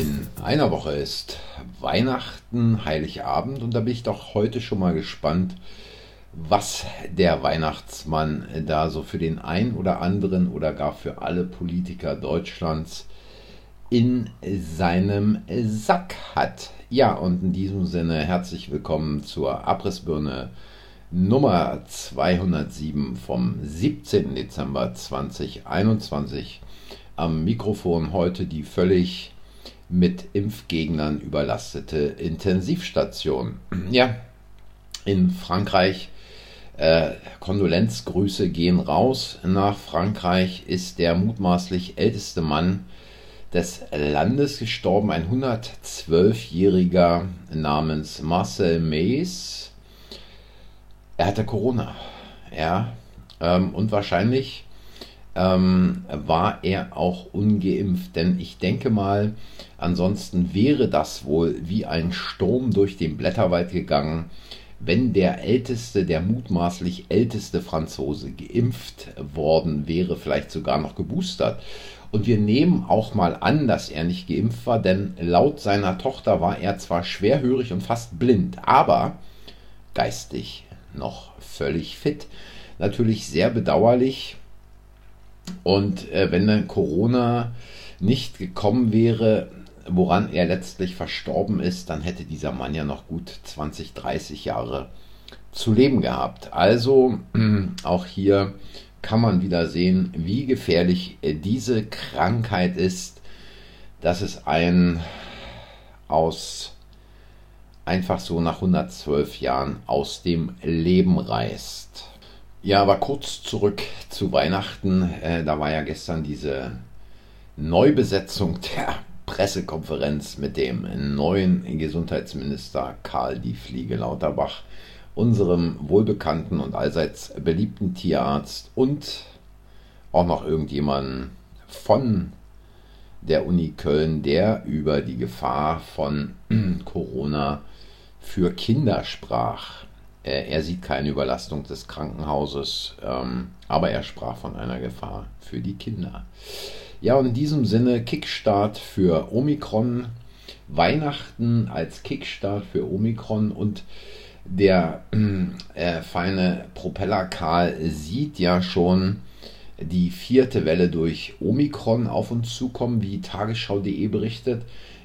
In einer Woche ist Weihnachten, Heiligabend und da bin ich doch heute schon mal gespannt, was der Weihnachtsmann da so für den einen oder anderen oder gar für alle Politiker Deutschlands in seinem Sack hat. Ja, und in diesem Sinne herzlich willkommen zur Abrissbirne Nummer 207 vom 17. Dezember 2021. Am Mikrofon heute die völlig mit Impfgegnern überlastete Intensivstation. Ja, in Frankreich äh, Kondolenzgrüße gehen raus. Nach Frankreich ist der mutmaßlich älteste Mann des Landes gestorben, ein 112-Jähriger namens Marcel Mays er hatte Corona. Ja, ähm, und wahrscheinlich ähm, war er auch ungeimpft, denn ich denke mal, ansonsten wäre das wohl wie ein Sturm durch den Blätterwald gegangen, wenn der älteste, der mutmaßlich älteste Franzose geimpft worden wäre, vielleicht sogar noch geboostert. Und wir nehmen auch mal an, dass er nicht geimpft war, denn laut seiner Tochter war er zwar schwerhörig und fast blind, aber geistig noch völlig fit. Natürlich sehr bedauerlich. Und äh, wenn dann Corona nicht gekommen wäre, woran er letztlich verstorben ist, dann hätte dieser Mann ja noch gut 20, 30 Jahre zu leben gehabt. Also auch hier kann man wieder sehen, wie gefährlich äh, diese Krankheit ist, dass es ein aus einfach so nach 112 Jahren aus dem Leben reißt. Ja, aber kurz zurück zu Weihnachten. Äh, da war ja gestern diese Neubesetzung der Pressekonferenz mit dem neuen Gesundheitsminister Karl Die Fliege Lauterbach, unserem wohlbekannten und allseits beliebten Tierarzt und auch noch irgendjemanden von der Uni Köln, der über die Gefahr von Corona für Kinder sprach. Er sieht keine Überlastung des Krankenhauses, ähm, aber er sprach von einer Gefahr für die Kinder. Ja, und in diesem Sinne Kickstart für Omikron, Weihnachten als Kickstart für Omikron und der äh, feine Propeller Karl sieht ja schon die vierte Welle durch Omikron auf uns zukommen, wie tagesschau.de berichtet.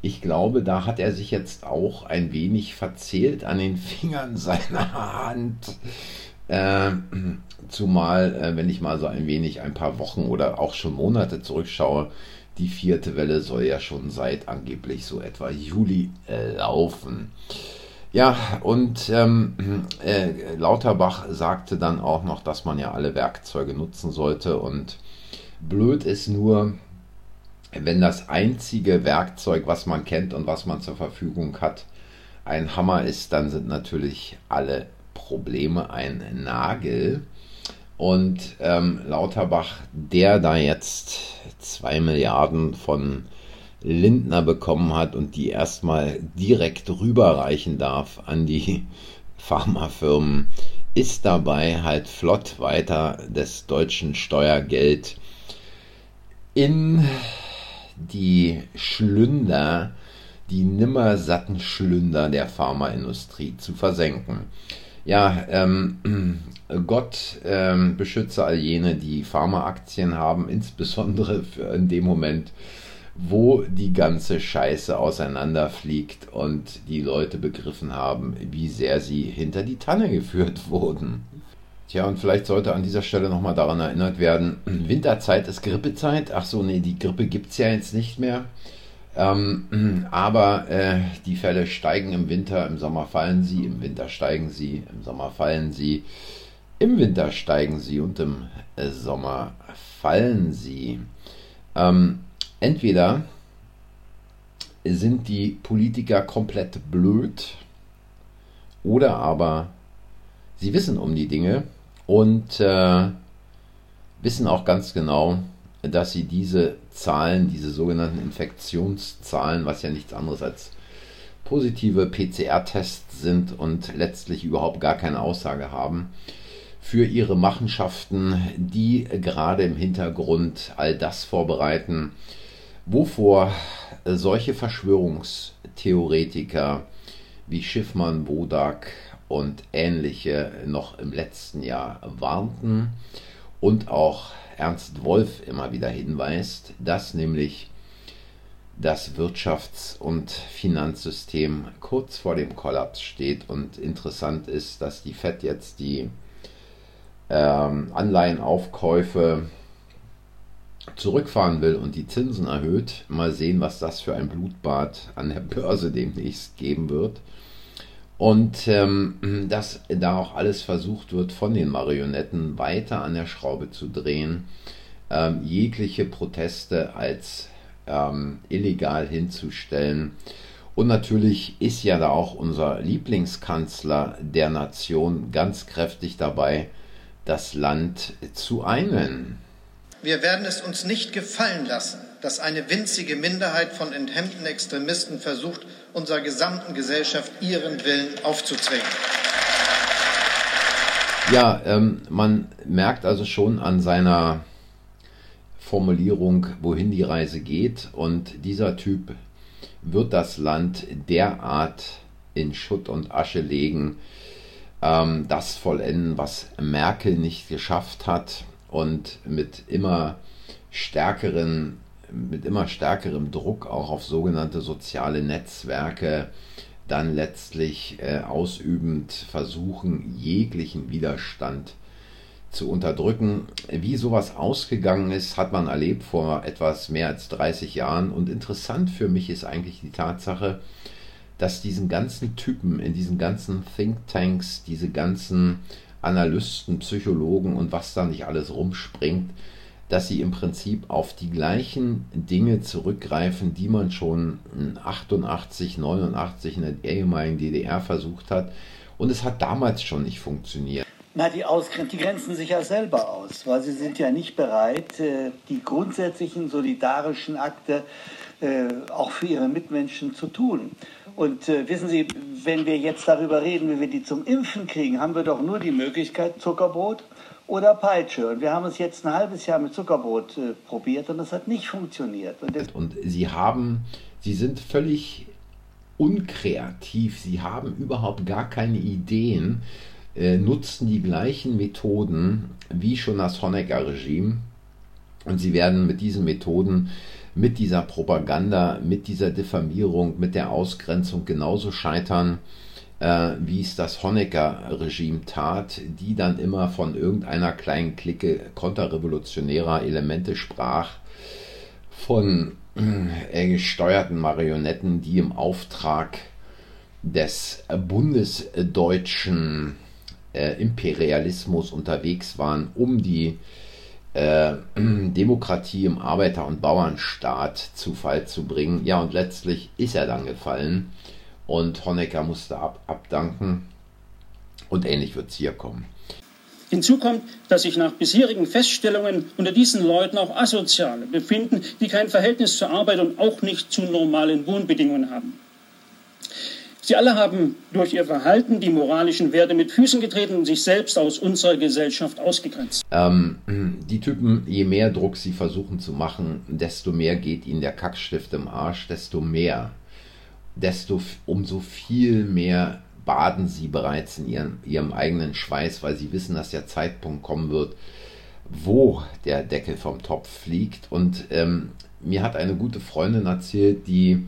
Ich glaube, da hat er sich jetzt auch ein wenig verzählt an den Fingern seiner Hand. Äh, zumal, äh, wenn ich mal so ein wenig ein paar Wochen oder auch schon Monate zurückschaue, die vierte Welle soll ja schon seit angeblich so etwa Juli äh, laufen. Ja, und ähm, äh, Lauterbach sagte dann auch noch, dass man ja alle Werkzeuge nutzen sollte. Und blöd ist nur, wenn das einzige Werkzeug, was man kennt und was man zur Verfügung hat, ein Hammer ist, dann sind natürlich alle Probleme ein Nagel. Und ähm, Lauterbach, der da jetzt zwei Milliarden von Lindner bekommen hat und die erstmal direkt rüberreichen darf an die Pharmafirmen, ist dabei halt flott weiter des deutschen Steuergeld in die Schlünder, die nimmersatten Schlünder der Pharmaindustrie zu versenken. Ja, ähm, Gott ähm, beschütze all jene, die Pharmaaktien haben, insbesondere in dem Moment, wo die ganze Scheiße auseinanderfliegt und die Leute begriffen haben, wie sehr sie hinter die Tanne geführt wurden. Tja, und vielleicht sollte an dieser Stelle nochmal daran erinnert werden, Winterzeit ist Grippezeit. Ach so, nee, die Grippe gibt es ja jetzt nicht mehr. Ähm, aber äh, die Fälle steigen im Winter, im Sommer fallen sie, im Winter steigen sie, im Sommer fallen sie, im Winter steigen sie und im äh, Sommer fallen sie. Ähm, entweder sind die Politiker komplett blöd oder aber sie wissen um die Dinge und äh, wissen auch ganz genau, dass sie diese Zahlen, diese sogenannten Infektionszahlen, was ja nichts anderes als positive PCR-Tests sind und letztlich überhaupt gar keine Aussage haben, für ihre Machenschaften, die gerade im Hintergrund all das vorbereiten, wovor solche Verschwörungstheoretiker wie Schiffmann, Bodak und ähnliche noch im letzten Jahr warnten und auch Ernst Wolf immer wieder hinweist, dass nämlich das Wirtschafts- und Finanzsystem kurz vor dem Kollaps steht. Und interessant ist, dass die FED jetzt die ähm, Anleihenaufkäufe zurückfahren will und die Zinsen erhöht. Mal sehen, was das für ein Blutbad an der Börse demnächst geben wird. Und ähm, dass da auch alles versucht wird, von den Marionetten weiter an der Schraube zu drehen, ähm, jegliche Proteste als ähm, illegal hinzustellen. Und natürlich ist ja da auch unser Lieblingskanzler der Nation ganz kräftig dabei, das Land zu einen. Wir werden es uns nicht gefallen lassen, dass eine winzige Minderheit von enthemmten Extremisten versucht, unserer gesamten Gesellschaft ihren Willen aufzuzwingen. Ja, ähm, man merkt also schon an seiner Formulierung, wohin die Reise geht. Und dieser Typ wird das Land derart in Schutt und Asche legen, ähm, das vollenden, was Merkel nicht geschafft hat und mit immer stärkeren mit immer stärkerem Druck auch auf sogenannte soziale Netzwerke dann letztlich äh, ausübend versuchen, jeglichen Widerstand zu unterdrücken. Wie sowas ausgegangen ist, hat man erlebt vor etwas mehr als 30 Jahren. Und interessant für mich ist eigentlich die Tatsache, dass diesen ganzen Typen in diesen ganzen Thinktanks, diese ganzen Analysten, Psychologen und was da nicht alles rumspringt, dass sie im Prinzip auf die gleichen Dinge zurückgreifen, die man schon 88, 89 in der ehemaligen DDR versucht hat. Und es hat damals schon nicht funktioniert. Na, die, die grenzen sich ja selber aus, weil sie sind ja nicht bereit, äh, die grundsätzlichen solidarischen Akte äh, auch für ihre Mitmenschen zu tun. Und äh, wissen Sie, wenn wir jetzt darüber reden, wie wir die zum Impfen kriegen, haben wir doch nur die Möglichkeit Zuckerbrot oder Peitsche. Und wir haben es jetzt ein halbes Jahr mit Zuckerbrot äh, probiert und das hat nicht funktioniert. Und, und Sie haben, Sie sind völlig unkreativ, Sie haben überhaupt gar keine Ideen, äh, nutzen die gleichen Methoden wie schon das Honecker-Regime. Und sie werden mit diesen Methoden mit dieser Propaganda, mit dieser Diffamierung, mit der Ausgrenzung genauso scheitern, äh, wie es das Honecker-Regime tat, die dann immer von irgendeiner kleinen Clique konterrevolutionärer Elemente sprach, von äh, gesteuerten Marionetten, die im Auftrag des bundesdeutschen äh, Imperialismus unterwegs waren, um die äh, Demokratie im Arbeiter- und Bauernstaat zu Fall zu bringen. Ja, und letztlich ist er dann gefallen und Honecker musste ab, abdanken und ähnlich wird es hier kommen. Hinzu kommt, dass sich nach bisherigen Feststellungen unter diesen Leuten auch Asoziale befinden, die kein Verhältnis zur Arbeit und auch nicht zu normalen Wohnbedingungen haben. Sie alle haben durch ihr Verhalten die moralischen Werte mit Füßen getreten und sich selbst aus unserer Gesellschaft ausgegrenzt. Ähm, die Typen, je mehr Druck sie versuchen zu machen, desto mehr geht ihnen der Kackstift im Arsch, desto mehr, desto umso viel mehr baden sie bereits in ihren, ihrem eigenen Schweiß, weil sie wissen, dass der Zeitpunkt kommen wird, wo der Deckel vom Topf fliegt. Und ähm, mir hat eine gute Freundin erzählt, die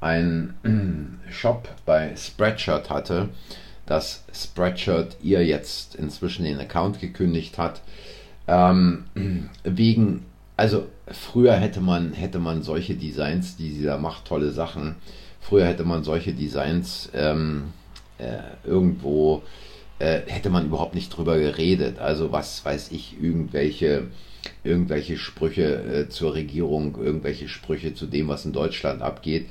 ein Shop bei Spreadshirt hatte, dass Spreadshirt ihr jetzt inzwischen den Account gekündigt hat. Ähm, wegen, also früher hätte man, hätte man solche Designs, die sie da macht, tolle Sachen. Früher hätte man solche Designs ähm, äh, irgendwo, äh, hätte man überhaupt nicht drüber geredet. Also was weiß ich, irgendwelche irgendwelche Sprüche äh, zur Regierung, irgendwelche Sprüche zu dem, was in Deutschland abgeht.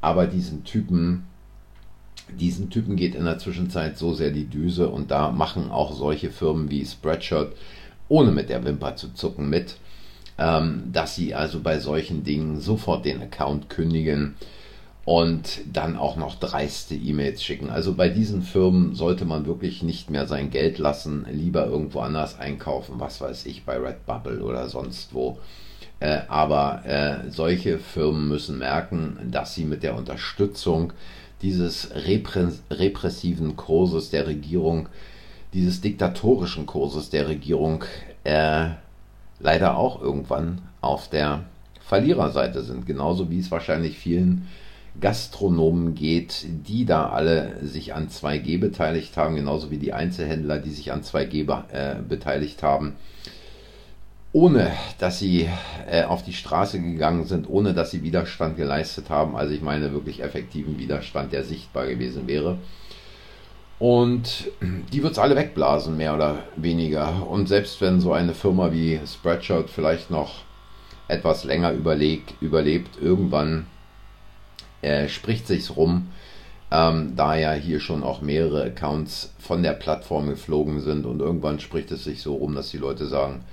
Aber diesen Typen, diesen Typen geht in der Zwischenzeit so sehr die Düse und da machen auch solche Firmen wie Spreadshirt, ohne mit der Wimper zu zucken, mit, ähm, dass sie also bei solchen Dingen sofort den Account kündigen und dann auch noch dreiste E-Mails schicken. Also bei diesen Firmen sollte man wirklich nicht mehr sein Geld lassen, lieber irgendwo anders einkaufen, was weiß ich, bei Redbubble oder sonst wo Äh, aber äh, solche Firmen müssen merken, dass sie mit der Unterstützung dieses repressiven Kurses der Regierung, dieses diktatorischen Kurses der Regierung äh, leider auch irgendwann auf der Verliererseite sind. Genauso wie es wahrscheinlich vielen Gastronomen geht, die da alle sich an 2G beteiligt haben, genauso wie die Einzelhändler, die sich an 2G be äh, beteiligt haben, ohne dass sie äh, auf die Straße gegangen sind, ohne dass sie Widerstand geleistet haben. Also ich meine wirklich effektiven Widerstand, der sichtbar gewesen wäre. Und die wird es alle wegblasen, mehr oder weniger. Und selbst wenn so eine Firma wie Spreadshirt vielleicht noch etwas länger überlegt, überlebt, irgendwann äh, spricht sich's rum, ähm, da ja hier schon auch mehrere Accounts von der Plattform geflogen sind und irgendwann spricht es sich so rum, dass die Leute sagen,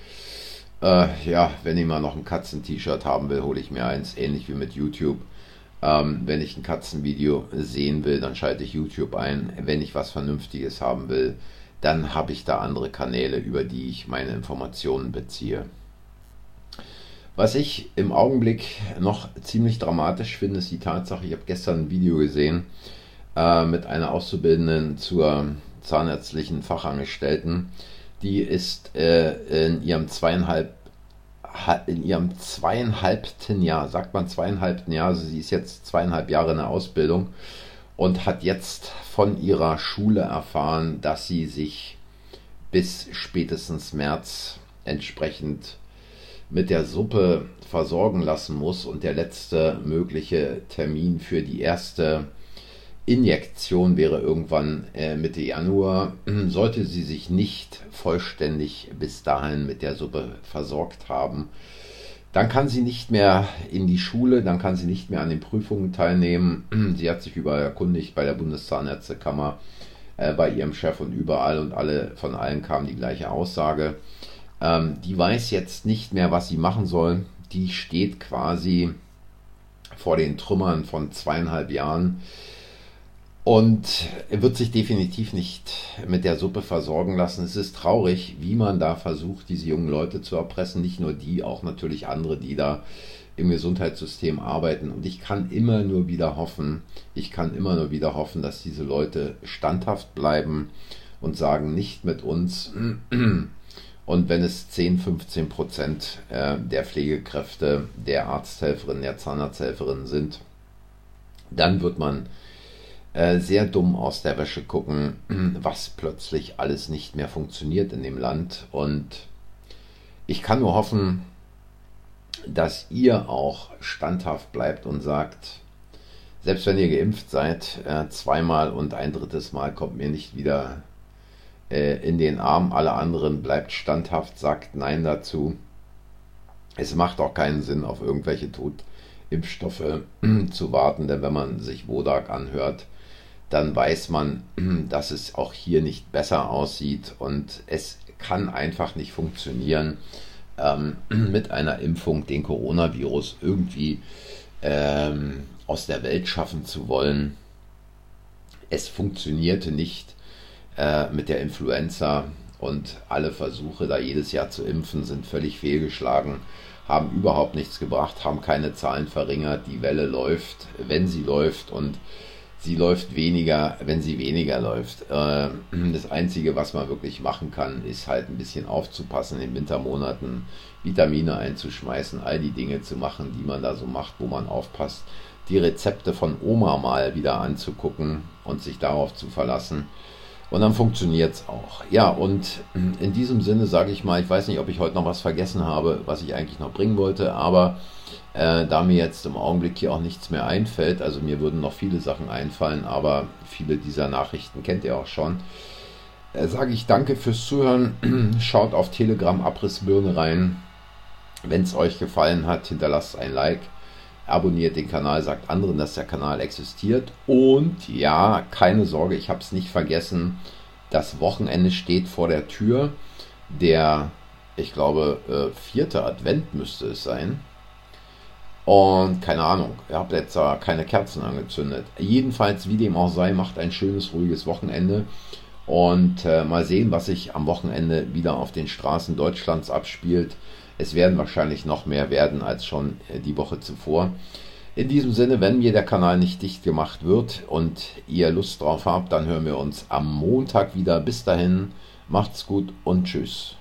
äh, ja, wenn ich mal noch ein Katzen-T-Shirt haben will, hole ich mir eins, ähnlich wie mit YouTube. Ähm, wenn ich ein Katzenvideo sehen will, dann schalte ich YouTube ein. Wenn ich was Vernünftiges haben will, dann habe ich da andere Kanäle, über die ich meine Informationen beziehe. Was ich im Augenblick noch ziemlich dramatisch finde, ist die Tatsache, ich habe gestern ein Video gesehen äh, mit einer Auszubildenden zur zahnärztlichen Fachangestellten. Die ist äh, in ihrem zweieinhalb in ihrem zweieinhalbten Jahr, sagt man zweieinhalbten Jahr, also sie ist jetzt zweieinhalb Jahre in der Ausbildung und hat jetzt von ihrer Schule erfahren, dass sie sich bis spätestens März entsprechend mit der Suppe versorgen lassen muss und der letzte mögliche Termin für die erste Injektion wäre irgendwann äh, Mitte Januar. Sollte sie sich nicht vollständig bis dahin mit der Suppe versorgt haben, dann kann sie nicht mehr in die Schule, dann kann sie nicht mehr an den Prüfungen teilnehmen. Sie hat sich überall erkundigt bei der Bundeszahnärztekammer, äh, bei ihrem Chef und überall und alle von allen kam die gleiche Aussage. Ähm, die weiß jetzt nicht mehr, was sie machen soll. Die steht quasi vor den Trümmern von zweieinhalb Jahren und wird sich definitiv nicht mit der Suppe versorgen lassen. Es ist traurig, wie man da versucht, diese jungen Leute zu erpressen. Nicht nur die, auch natürlich andere, die da im Gesundheitssystem arbeiten. Und ich kann immer nur wieder hoffen, ich kann immer nur wieder hoffen, dass diese Leute standhaft bleiben und sagen, nicht mit uns. Und wenn es 10, 15 Prozent äh, der Pflegekräfte, der Arzthelferinnen, der Zahnarzthelferinnen sind, dann wird man äh, sehr dumm aus der Wäsche gucken, was plötzlich alles nicht mehr funktioniert in dem Land. Und ich kann nur hoffen, dass ihr auch standhaft bleibt und sagt, selbst wenn ihr geimpft seid, äh, zweimal und ein drittes Mal kommt mir nicht wieder äh, in den Arm. Alle anderen bleibt standhaft, sagt Nein dazu. Es macht auch keinen Sinn, auf irgendwelche Totimpfstoffe zu warten, denn wenn man sich Wodak anhört, dann weiß man, dass es auch hier nicht besser aussieht und es kann einfach nicht funktionieren, ähm, mit einer Impfung den Coronavirus irgendwie ähm, aus der Welt schaffen zu wollen. Es funktionierte nicht äh, mit der Influenza und alle Versuche, da jedes Jahr zu impfen, sind völlig fehlgeschlagen, haben überhaupt nichts gebracht, haben keine Zahlen verringert. Die Welle läuft, wenn sie läuft und sie läuft weniger, wenn sie weniger läuft. Äh, das Einzige, was man wirklich machen kann, ist halt ein bisschen aufzupassen, in den Wintermonaten Vitamine einzuschmeißen, all die Dinge zu machen, die man da so macht, wo man aufpasst, die Rezepte von Oma mal wieder anzugucken und sich darauf zu verlassen. Und dann funktioniert es auch. Ja, und in diesem Sinne sage ich mal, ich weiß nicht, ob ich heute noch was vergessen habe, was ich eigentlich noch bringen wollte, aber äh, da mir jetzt im Augenblick hier auch nichts mehr einfällt, also mir würden noch viele Sachen einfallen, aber viele dieser Nachrichten kennt ihr auch schon, äh, sage ich danke fürs Zuhören. Schaut auf Telegram Abrissbirne rein. Wenn es euch gefallen hat, hinterlasst ein Like abonniert den Kanal, sagt anderen, dass der Kanal existiert. Und ja, keine Sorge, ich habe es nicht vergessen. Das Wochenende steht vor der Tür. Der, ich glaube, äh, vierte Advent müsste es sein. Und keine Ahnung, ihr habt jetzt da keine Kerzen angezündet. Jedenfalls, wie dem auch sei, macht ein schönes, ruhiges Wochenende. Und äh, mal sehen, was sich am Wochenende wieder auf den Straßen Deutschlands abspielt. Es werden wahrscheinlich noch mehr werden als schon äh, die Woche zuvor. In diesem Sinne, wenn mir der Kanal nicht dicht gemacht wird und ihr Lust drauf habt, dann hören wir uns am Montag wieder. Bis dahin, macht's gut und tschüss.